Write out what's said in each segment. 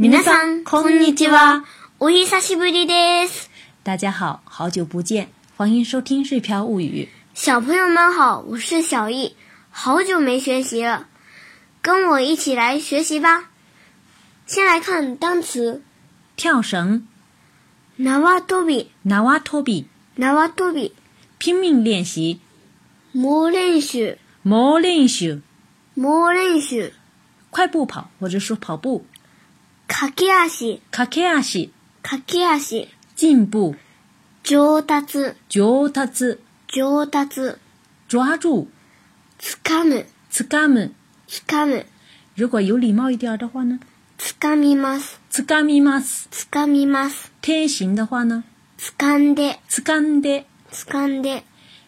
皆さんこんにちは。お久しぶりです。大家好，好久不见，欢迎收听《睡飘物语》。小朋友们好，我是小易，好久没学习了，跟我一起来学习吧。先来看单词：跳绳、縄跳び、縄跳び、縄跳び；拼命练习、モリッシュ、モリッシュ、モリッシュ；快步跑，或者说跑步。脚趾，脚趾，脚趾，进步，上达兹，上达兹，上达兹，抓住，つか抓姆，抓姆。如果有礼貌一点的话呢？か姆ます。つか抓ます。贴行的话呢？抓姆得，抓姆つか姆得。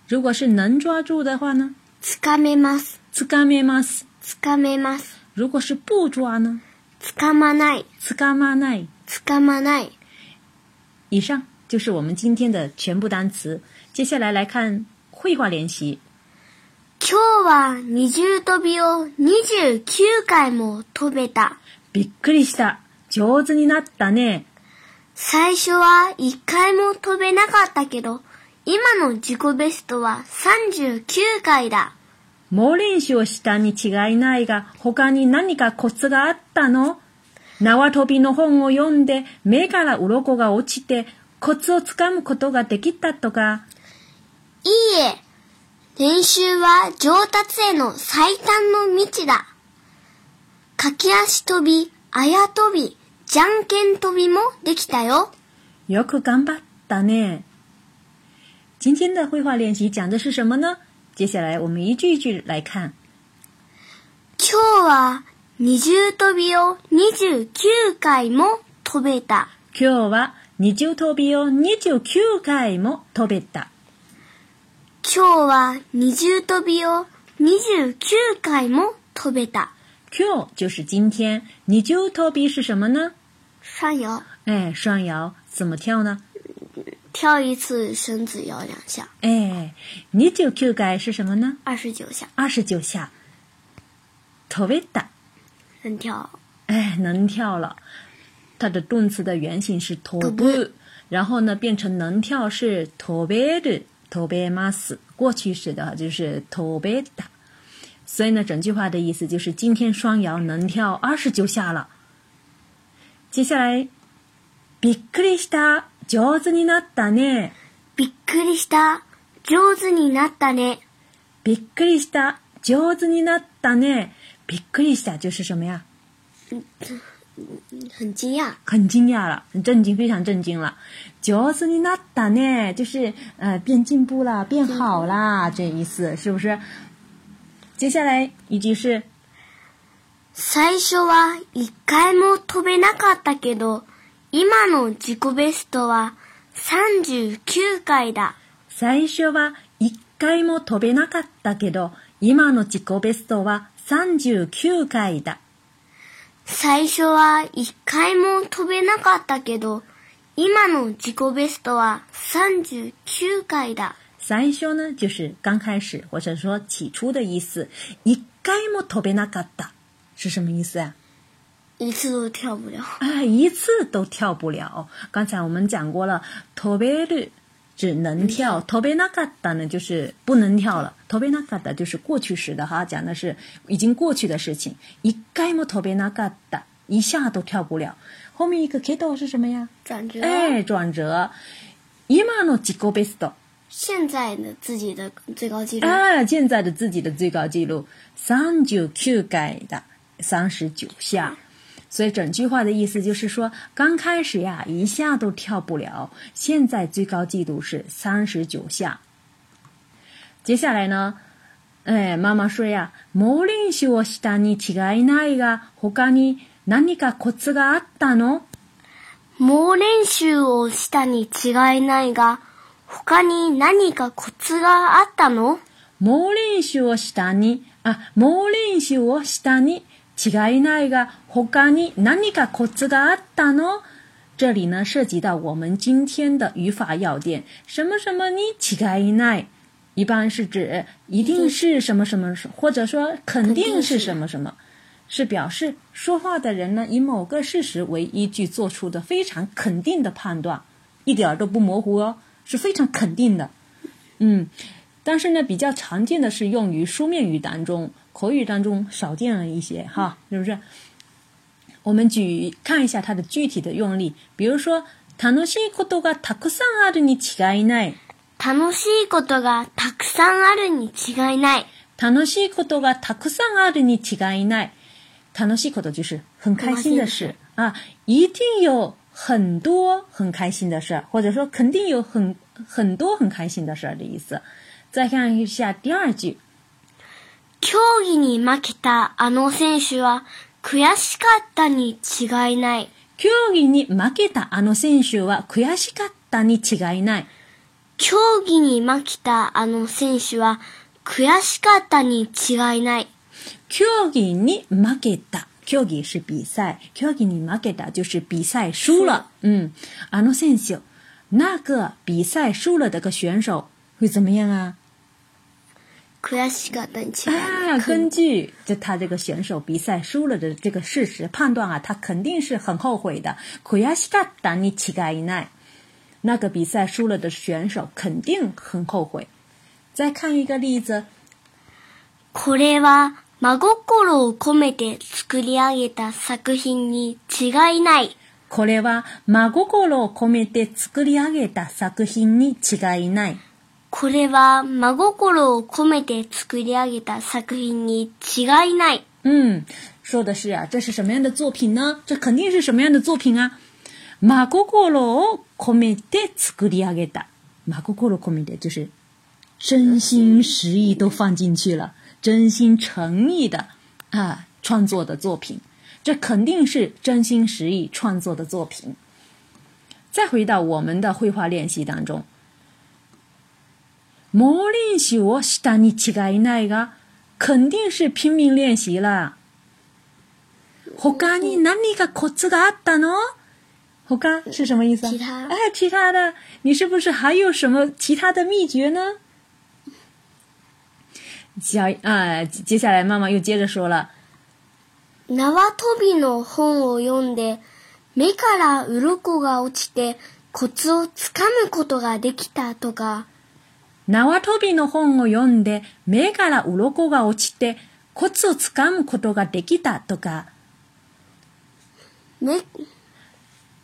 如果是能抓住的话呢？抓姆斯，抓姆斯，抓姆斯。如果是不抓呢？つかまない。つかまない。つかまない。以上就是我们今天的全部单词。接下来来看绘画練習。今日は二重跳びを29回も飛べた。びっくりした。上手になったね。最初は1回も飛べなかったけど、今の自己ベストは39回だ。猛練習をしたに違いないが、他に何かコツがあったの縄跳びの本を読んで、目から鱗が落ちて、コツをつかむことができたとか。いいえ、練習は上達への最短の道だ。駆け足跳び、あや跳び、じゃんけん跳びもできたよ。よく頑張ったね。今天的绘画練習讲的是什么呢？接下来，我们一句一句来看。今日は二重跳びを二十九回も跳べた。今日は二重跳びを二十九回も跳べた。今日は二重跳びを二十九回も跳べた。今日就是今天，二重跳び是什么呢？双摇。哎，双摇怎么跳呢？跳一次身子摇两下。哎，你就 Q 改是什么呢？二十九下。二十九下。t o b e d a 能跳。哎，能跳了。它的动词的原型是 t o e 然后呢变成能跳是 t o 的，e r d a t o e a 过去式的就是 t o b e d a 所以呢，整句话的意思就是今天双摇能跳二十九下了。接下来び i く r i た。a 上手になったね。びっくりした。上手になったね。びっくりした。上手になったね。びっくりした就是什么呀？很惊讶，很惊讶了，很震惊，非常震惊了。上手になったね，就是呃变进步了、变好了。这意思是不是？接下来一句是最初は一回も飛べなかったけど、今の自己ベストは39回だ。最初は1回も飛べなかったけど、今の自己ベストは39回だ。最初は1回も飛べなかったけど、今の自己ベストは39回だ。最初呢，就是刚开始或者说起初的意思。一回も飛べなかった是什么意思啊？一次都跳不了，哎，一次都跳不了。刚才我们讲过了 t o b e l 只能跳 t o b e n g a d 呢就是不能跳了。t o b e n g a d 就是过去时的哈，讲的是已经过去的事情。一 g e t o b e n g a d 一下都跳不了。后面一个 k i 是什么呀？转折，哎，转折。ymano 最高 b s o 现在的自己的最高记录啊，现在的自己的最高记录三九 q 改的三十九下。所以整句话的意思就是说，刚开始呀一下都跳不了，现在最高记录是三十九下。接下来呢，哎，妈妈说呀，猛練習をしたに違いないが、他に何かコツがあったの？猛練習をしたに違いないが、他に何かコツがあったの？猛練習をしたに、あ、猛練習をしたに。乞丐奈个，何干你？那你个可自个打呢？这里呢，涉及到我们今天的语法要点。什么什么你乞丐奈，一般是指一定是什么什么，或者说肯定是什么什么，是表示说话的人呢，以某个事实为依据做出的非常肯定的判断，一点都不模糊哦，是非常肯定的。嗯，但是呢，比较常见的是用于书面语当中。口语当中少见了一些哈，是不是？我们举看一下它的具体的用例，比如说“楽しいことがたくさんあるに違いない”。“楽しいことがたくさんあるに違いない”。“楽しいことがたくさんあるに違いない”。“楽しいこと”就是很开心的事啊，一定有很多很开心的事，或者说肯定有很很多很开心的事儿的意思。再看一下第二句。競技に負けたあの選手は悔しかったに違いない。競技に負けたあの選手は悔しかったに違いない。競技に負けたあの選手は悔しかったに違いない。競技に負けた。競技是比赛，競技に負けた就是比赛输了。ん。あの選手，那个比赛输了的个选手会怎么样啊？苦やしが立ち上がる。啊，根据就他这个选手比赛输了的这个事实判断啊，他肯定是很后悔的。苦やしが立ち上がるいない。那个比赛输了的选手肯定很后悔。再看一个例子。これはまごころを込めて作り上げた作品に違いない。これはまごころを込めて作り上げた作品に違いない。これは心を込めて作り上げた作品に違いない。嗯，说的是啊，这是什么样的作品呢？这肯定是什么样的作品啊？心を込めて作り上げた心を込めて就是真心实意都放进去了，真心诚意的啊创作的作品，这肯定是真心实意创作的作品。再回到我们的绘画练习当中。毛練習をしたに違いないが、肯定是拼命練習了。他に何かコツがあったの他是什么意思其他哎，其他的，你是不是还有什么其他的秘诀呢？小啊，接下来妈妈又接着说了。縄跳びの本を読んで、目から鱗が落ちてコツをつかむことができたとか。縄跳びの本を読んで目から鱗が落ちてコツをつかむことができたとか。ね。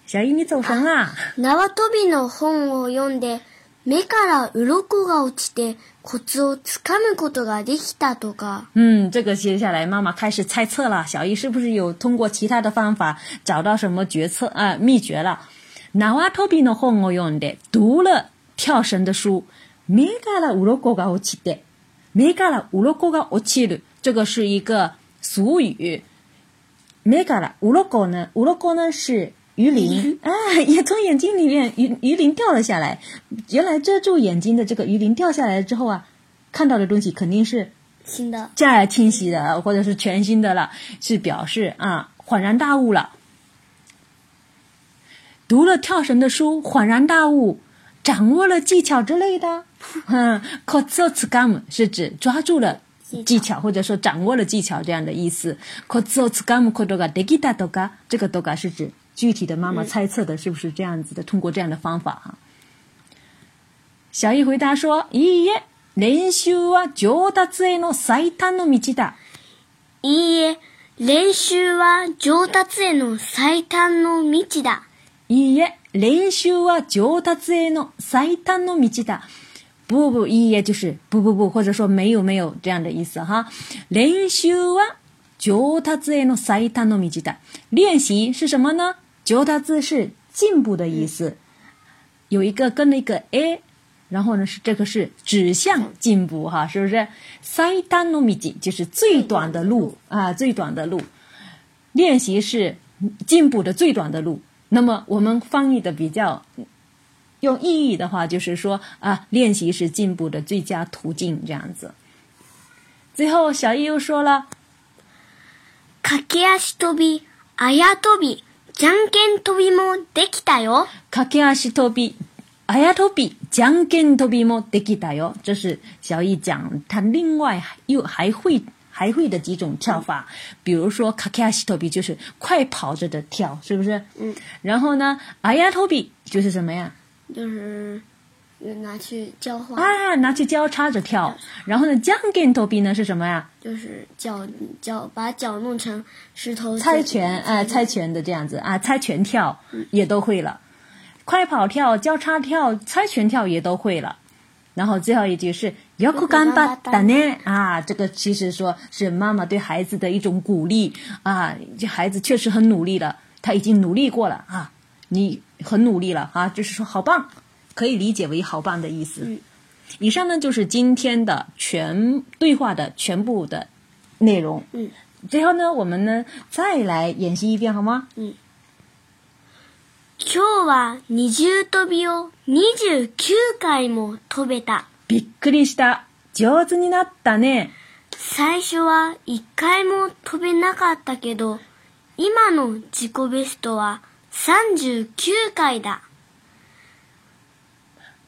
小姨你走神啊。縄跳びの本を読んで目から鱗が落ちてコツをつかむことができたとか。嗯，这个接下来妈妈开始猜测了，小姨是不是有通过其他的方法找到什么决策啊、秘诀了？縄跳びの本を読んで读了跳绳的书。没盖了，乌罗锅盖我起的；没盖了，乌罗锅盖我起了。这个是一个俗语。没盖了，乌罗锅呢？乌罗锅呢？是鱼鳞啊！也从眼睛里面鱼鱼鳞掉了下来。原来遮住眼睛的这个鱼鳞掉下来之后啊，看到的东西肯定是新的、再清晰的，或者是全新的了，是表示啊，恍然大悟了。读了跳绳的书，恍然大悟，掌握了技巧之类的。コツをつかむ是指抓住了技巧，或者说掌握了技巧这样的意思。コツをつかむことができたとか，这个とか是指具体的妈妈猜测的，是不是这样子的？通过这样的方法哈。小易回答说：“いいえ、練習は上達への最短の道だ。”いいえ、練習は上達への最短の道だ。いいえ、練習は上達への最短の道だ。不不不，意也就是不不不，或者说没有没有这样的意思哈。练习は上達への最短の道だ。练习是什么呢？上達是进步的意思，有一个跟了一个 a，然后呢是这个是指向进步哈，是不是？就是？最短的路啊，最短的路。练习是进步的最短的路。那么我们翻译的比较。用意义的话，就是说啊，练习是进步的最佳途径，这样子。最后，小易又说了：，掛け足飛び、あや飛び、じゃんけん飛びもできたよ。掛け足飛び、あや飛び、じゃんけん飛びもできたよ。这是小易讲他另外又还会还会的几种跳法，比如说掛け足飛び就是快跑着的跳，是不是？嗯。然后呢，あや飛び就是什么呀？就是，拿去交换啊！拿去交叉着跳，然后呢，将跟头皮呢是什么呀？就是脚脚把脚弄成石头。猜拳哎，猜拳的这样子啊，猜拳跳也都会了，快跑跳、交叉跳、猜拳跳也都会了。然后最后一句是ヨコ干巴バだ啊，这个其实说是妈妈对孩子的一种鼓励啊，这孩子确实很努力了，他已经努力过了啊。你很努力了啊，就是说好棒，可以理解为好棒的意思。嗯，以上呢就是今天的全对话的全部的内容。嗯，最后呢，我们呢再来演习一遍好吗？嗯。今日はびを回もべた。びっくりした。上手になったね。最初は一回も飛べなかったけど、今の自己ベストは。39回だ。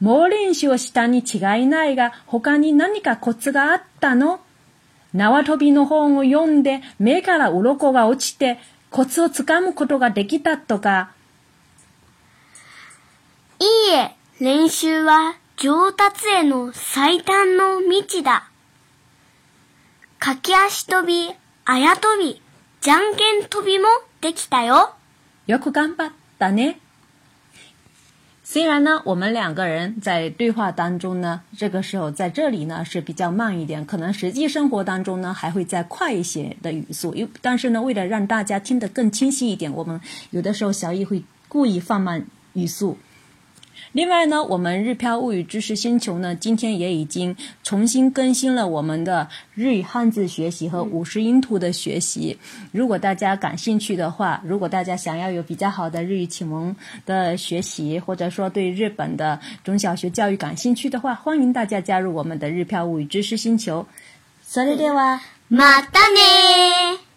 猛練習をしたに違いないが、他に何かコツがあったの縄跳びの本を読んで、目から鱗が落ちて、コツをつかむことができたとか。いいえ、練習は上達への最短の道だ。駆け足跳び、あや跳び、じゃんけん跳びもできたよ。要哭干吧，打呢。虽然呢，我们两个人在对话当中呢，这个时候在这里呢是比较慢一点，可能实际生活当中呢还会再快一些的语速。又但是呢，为了让大家听得更清晰一点，我们有的时候小易会故意放慢语速。另外呢，我们日漂物语知识星球呢，今天也已经重新更新了我们的日语汉字学习和五十音图的学习。如果大家感兴趣的话，如果大家想要有比较好的日语启蒙的学习，或者说对日本的中小学教育感兴趣的话，欢迎大家加入我们的日漂物语知识星球。それでは、またね。